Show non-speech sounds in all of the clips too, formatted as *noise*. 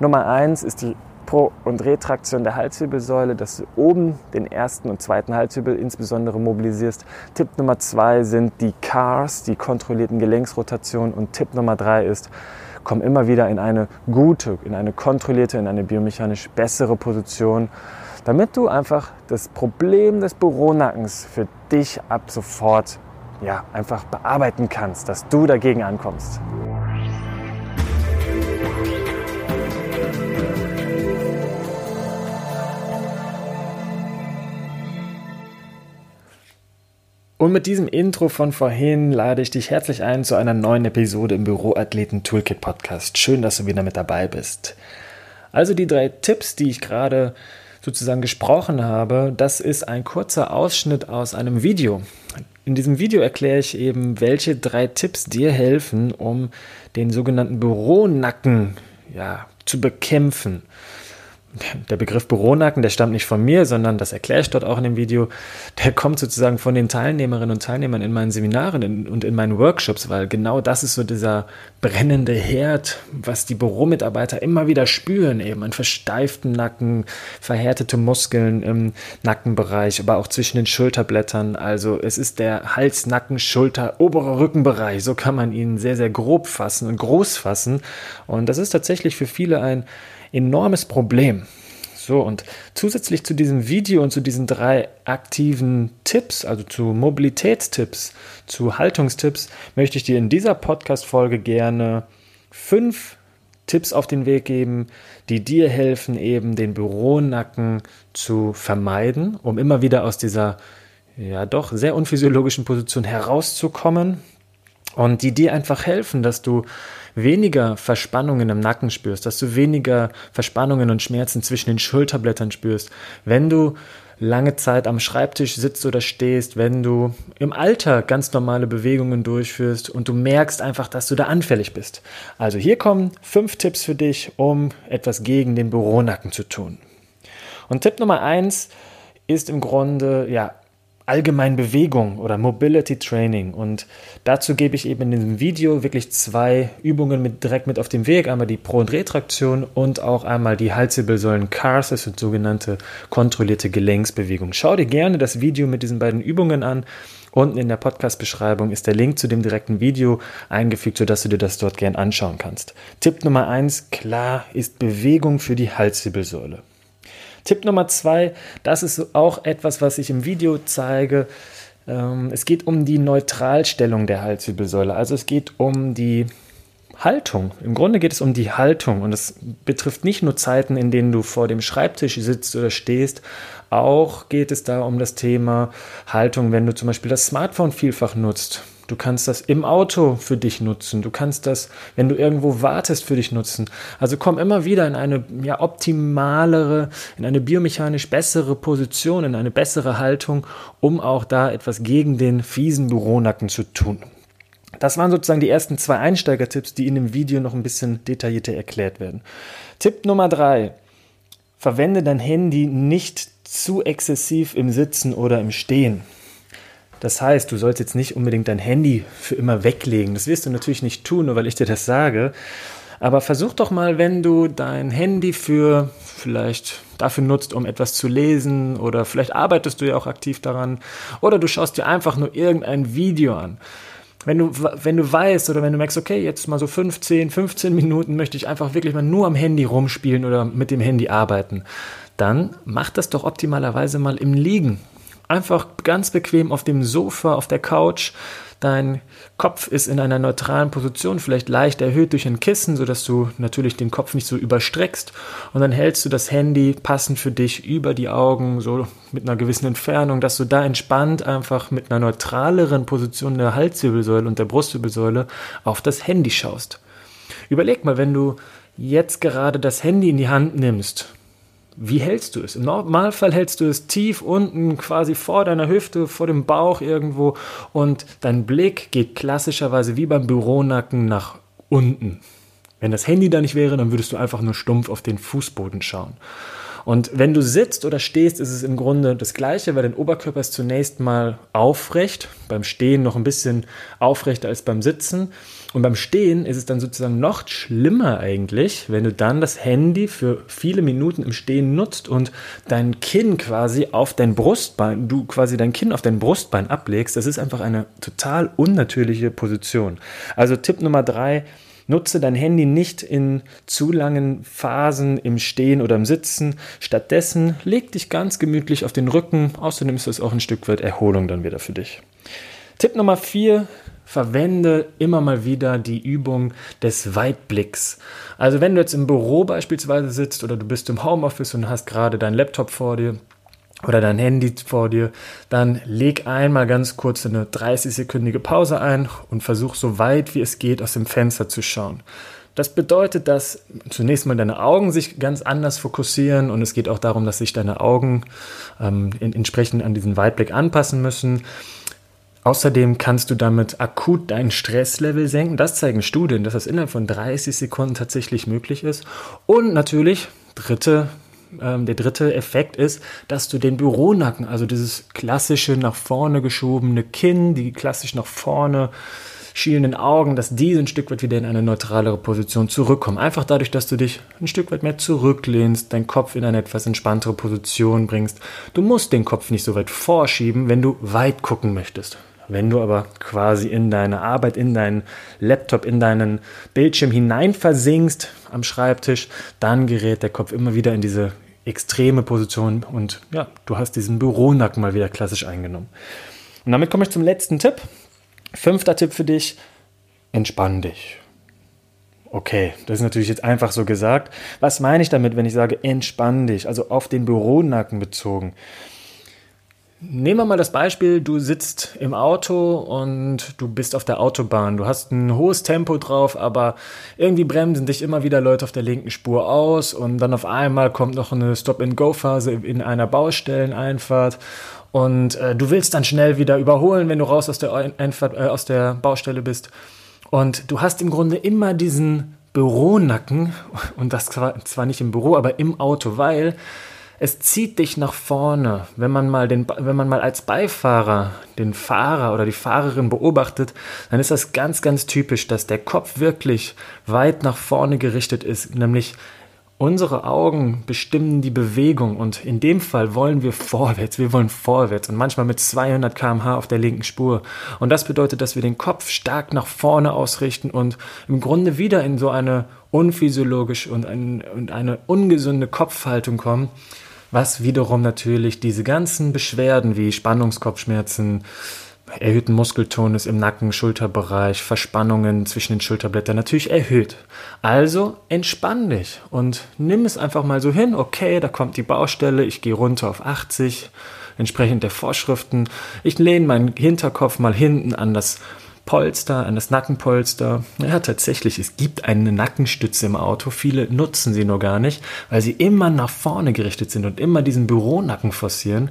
Nummer eins ist die Pro- und Retraktion der Halswirbelsäule, dass du oben den ersten und zweiten Halswirbel insbesondere mobilisierst. Tipp Nummer zwei sind die CARS, die kontrollierten Gelenksrotationen. Und Tipp Nummer drei ist, komm immer wieder in eine gute, in eine kontrollierte, in eine biomechanisch bessere Position, damit du einfach das Problem des Büronackens für dich ab sofort ja, einfach bearbeiten kannst, dass du dagegen ankommst. Und mit diesem Intro von vorhin lade ich dich herzlich ein zu einer neuen Episode im Büroathleten Toolkit Podcast. Schön, dass du wieder mit dabei bist. Also die drei Tipps, die ich gerade sozusagen gesprochen habe, das ist ein kurzer Ausschnitt aus einem Video. In diesem Video erkläre ich eben, welche drei Tipps dir helfen, um den sogenannten Büronacken ja, zu bekämpfen der Begriff Büronacken, der stammt nicht von mir, sondern das erkläre ich dort auch in dem Video, der kommt sozusagen von den Teilnehmerinnen und Teilnehmern in meinen Seminaren und in meinen Workshops, weil genau das ist so dieser brennende Herd, was die Büromitarbeiter immer wieder spüren, eben einen versteiften Nacken, verhärtete Muskeln im Nackenbereich, aber auch zwischen den Schulterblättern. Also es ist der Hals, Nacken, Schulter, oberer Rückenbereich. So kann man ihn sehr, sehr grob fassen und groß fassen. Und das ist tatsächlich für viele ein enormes Problem. So, und zusätzlich zu diesem Video und zu diesen drei aktiven Tipps, also zu Mobilitätstipps, zu Haltungstipps, möchte ich dir in dieser Podcast-Folge gerne fünf Tipps auf den Weg geben, die dir helfen, eben den Büronacken zu vermeiden, um immer wieder aus dieser ja doch sehr unphysiologischen Position herauszukommen und die dir einfach helfen, dass du weniger Verspannungen im Nacken spürst, dass du weniger Verspannungen und Schmerzen zwischen den Schulterblättern spürst, wenn du lange Zeit am Schreibtisch sitzt oder stehst, wenn du im Alter ganz normale Bewegungen durchführst und du merkst einfach, dass du da anfällig bist. Also hier kommen fünf Tipps für dich, um etwas gegen den Büronacken zu tun. Und Tipp Nummer eins ist im Grunde, ja, allgemein Bewegung oder Mobility Training. Und dazu gebe ich eben in diesem Video wirklich zwei Übungen mit, direkt mit auf den Weg. Einmal die Pro- und Retraktion und auch einmal die Halswirbelsäulen Cars, das sind sogenannte kontrollierte Gelenksbewegungen. Schau dir gerne das Video mit diesen beiden Übungen an. Unten in der Podcast-Beschreibung ist der Link zu dem direkten Video eingefügt, sodass du dir das dort gern anschauen kannst. Tipp Nummer eins, klar, ist Bewegung für die Halswirbelsäule. Tipp Nummer zwei, das ist auch etwas, was ich im Video zeige. Ähm, es geht um die Neutralstellung der Halswirbelsäule. Also es geht um die Haltung. Im Grunde geht es um die Haltung und es betrifft nicht nur Zeiten, in denen du vor dem Schreibtisch sitzt oder stehst. Auch geht es da um das Thema Haltung, wenn du zum Beispiel das Smartphone vielfach nutzt. Du kannst das im Auto für dich nutzen. Du kannst das, wenn du irgendwo wartest, für dich nutzen. Also komm immer wieder in eine ja, optimalere, in eine biomechanisch bessere Position, in eine bessere Haltung, um auch da etwas gegen den fiesen Büronacken zu tun. Das waren sozusagen die ersten zwei Einsteigertipps, die in dem Video noch ein bisschen detaillierter erklärt werden. Tipp Nummer drei. Verwende dein Handy nicht zu exzessiv im Sitzen oder im Stehen. Das heißt, du sollst jetzt nicht unbedingt dein Handy für immer weglegen. Das wirst du natürlich nicht tun, nur weil ich dir das sage. Aber versuch doch mal, wenn du dein Handy für vielleicht dafür nutzt, um etwas zu lesen oder vielleicht arbeitest du ja auch aktiv daran oder du schaust dir einfach nur irgendein Video an. Wenn du, wenn du weißt oder wenn du merkst, okay, jetzt mal so 15, 15 Minuten möchte ich einfach wirklich mal nur am Handy rumspielen oder mit dem Handy arbeiten, dann mach das doch optimalerweise mal im Liegen. Einfach ganz bequem auf dem Sofa, auf der Couch. Dein Kopf ist in einer neutralen Position, vielleicht leicht erhöht durch ein Kissen, sodass du natürlich den Kopf nicht so überstreckst. Und dann hältst du das Handy passend für dich über die Augen, so mit einer gewissen Entfernung, dass du da entspannt einfach mit einer neutraleren Position der Halswirbelsäule und der Brustwirbelsäule auf das Handy schaust. Überleg mal, wenn du jetzt gerade das Handy in die Hand nimmst wie hältst du es? Im Normalfall hältst du es tief unten, quasi vor deiner Hüfte, vor dem Bauch irgendwo und dein Blick geht klassischerweise wie beim Büronacken nach unten. Wenn das Handy da nicht wäre, dann würdest du einfach nur stumpf auf den Fußboden schauen. Und wenn du sitzt oder stehst, ist es im Grunde das Gleiche, weil dein Oberkörper ist zunächst mal aufrecht, beim Stehen noch ein bisschen aufrechter als beim Sitzen. Und beim Stehen ist es dann sozusagen noch schlimmer eigentlich, wenn du dann das Handy für viele Minuten im Stehen nutzt und dein Kinn quasi auf dein Brustbein, du quasi dein Kinn auf dein Brustbein ablegst. Das ist einfach eine total unnatürliche Position. Also Tipp Nummer drei, Nutze dein Handy nicht in zu langen Phasen im Stehen oder im Sitzen. Stattdessen leg dich ganz gemütlich auf den Rücken. Außerdem ist das auch ein Stück weit Erholung dann wieder für dich. Tipp Nummer vier, verwende immer mal wieder die Übung des Weitblicks. Also wenn du jetzt im Büro beispielsweise sitzt oder du bist im Homeoffice und hast gerade deinen Laptop vor dir oder dein Handy vor dir, dann leg einmal ganz kurz eine 30-sekündige Pause ein und versuch so weit wie es geht aus dem Fenster zu schauen. Das bedeutet, dass zunächst mal deine Augen sich ganz anders fokussieren und es geht auch darum, dass sich deine Augen ähm, entsprechend an diesen Weitblick anpassen müssen. Außerdem kannst du damit akut dein Stresslevel senken. Das zeigen Studien, dass das innerhalb von 30 Sekunden tatsächlich möglich ist. Und natürlich, dritte ähm, der dritte Effekt ist, dass du den Büronacken, also dieses klassische nach vorne geschobene Kinn, die klassisch nach vorne schielenden Augen, dass die ein Stück weit wieder in eine neutralere Position zurückkommen. Einfach dadurch, dass du dich ein Stück weit mehr zurücklehnst, deinen Kopf in eine etwas entspanntere Position bringst. Du musst den Kopf nicht so weit vorschieben, wenn du weit gucken möchtest. Wenn du aber quasi in deine Arbeit, in deinen Laptop, in deinen Bildschirm hinein versinkst am Schreibtisch, dann gerät der Kopf immer wieder in diese extreme Position und ja, du hast diesen Büronacken mal wieder klassisch eingenommen. Und damit komme ich zum letzten Tipp. Fünfter Tipp für dich, entspann dich. Okay, das ist natürlich jetzt einfach so gesagt. Was meine ich damit, wenn ich sage, entspann dich? Also auf den Büronacken bezogen. Nehmen wir mal das Beispiel, du sitzt im Auto und du bist auf der Autobahn. Du hast ein hohes Tempo drauf, aber irgendwie bremsen dich immer wieder Leute auf der linken Spur aus und dann auf einmal kommt noch eine Stop-and-Go-Phase in einer Baustelleneinfahrt und äh, du willst dann schnell wieder überholen, wenn du raus aus der, Einfahrt, äh, aus der Baustelle bist. Und du hast im Grunde immer diesen Büronacken *laughs* und das zwar, zwar nicht im Büro, aber im Auto, weil es zieht dich nach vorne. Wenn man mal den, wenn man mal als Beifahrer den Fahrer oder die Fahrerin beobachtet, dann ist das ganz, ganz typisch, dass der Kopf wirklich weit nach vorne gerichtet ist, nämlich Unsere Augen bestimmen die Bewegung und in dem Fall wollen wir vorwärts, wir wollen vorwärts und manchmal mit 200 km/h auf der linken Spur. Und das bedeutet, dass wir den Kopf stark nach vorne ausrichten und im Grunde wieder in so eine unphysiologische und, ein, und eine ungesunde Kopfhaltung kommen, was wiederum natürlich diese ganzen Beschwerden wie Spannungskopfschmerzen, erhöhten Muskeltonus im Nacken, Schulterbereich, Verspannungen zwischen den Schulterblättern natürlich erhöht. Also entspann dich und nimm es einfach mal so hin, okay, da kommt die Baustelle, ich gehe runter auf 80, entsprechend der Vorschriften. Ich lehne meinen Hinterkopf mal hinten an das Polster, an das Nackenpolster. Ja, tatsächlich, es gibt eine Nackenstütze im Auto. Viele nutzen sie nur gar nicht, weil sie immer nach vorne gerichtet sind und immer diesen Büronacken forcieren.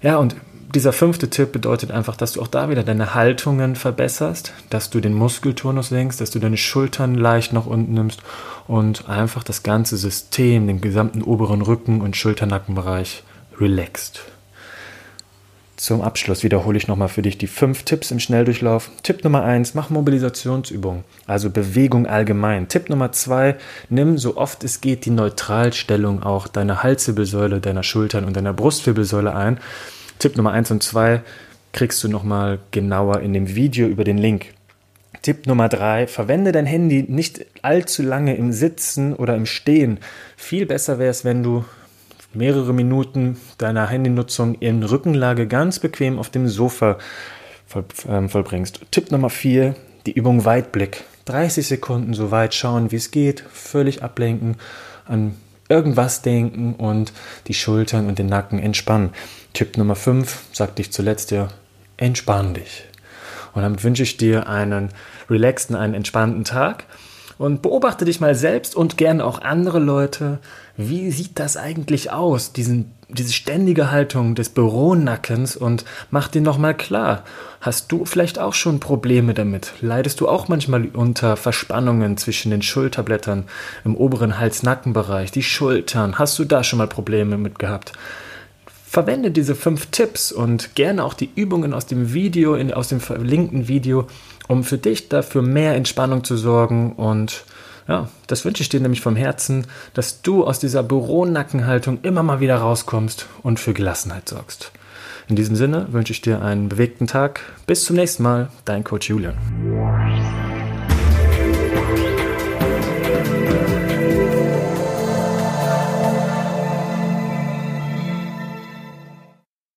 Ja, und dieser fünfte Tipp bedeutet einfach, dass du auch da wieder deine Haltungen verbesserst, dass du den Muskelturnus senkst, dass du deine Schultern leicht nach unten nimmst und einfach das ganze System, den gesamten oberen Rücken- und Schulternackenbereich relaxst. Zum Abschluss wiederhole ich nochmal für dich die fünf Tipps im Schnelldurchlauf. Tipp Nummer eins, mach Mobilisationsübungen, also Bewegung allgemein. Tipp Nummer zwei, nimm so oft es geht die Neutralstellung auch deiner Halswirbelsäule, deiner Schultern und deiner Brustwirbelsäule ein. Tipp Nummer eins und zwei kriegst du nochmal genauer in dem Video über den Link. Tipp Nummer drei, verwende dein Handy nicht allzu lange im Sitzen oder im Stehen. Viel besser wäre es, wenn du mehrere Minuten deiner Handynutzung in Rückenlage ganz bequem auf dem Sofa voll, ähm, vollbringst. Tipp Nummer 4, die Übung Weitblick. 30 Sekunden so weit schauen, wie es geht, völlig ablenken, an irgendwas denken und die Schultern und den Nacken entspannen. Tipp Nummer 5, sagte ich zuletzt ja, entspann dich. Und damit wünsche ich dir einen relaxten, einen entspannten Tag Und beobachte dich mal selbst und gerne auch andere Leute. Wie sieht das eigentlich aus, diesen, diese ständige Haltung des Büronackens? Und mach dir nochmal klar, hast du vielleicht auch schon Probleme damit? Leidest du auch manchmal unter Verspannungen zwischen den Schulterblättern im oberen Hals-Nackenbereich, die Schultern? Hast du da schon mal Probleme mit gehabt? Verwende diese fünf Tipps und gerne auch die Übungen aus dem Video, in, aus dem verlinkten Video, um für dich dafür mehr Entspannung zu sorgen. Und ja, das wünsche ich dir nämlich vom Herzen, dass du aus dieser Büronackenhaltung immer mal wieder rauskommst und für Gelassenheit sorgst. In diesem Sinne wünsche ich dir einen bewegten Tag. Bis zum nächsten Mal, dein Coach Julian.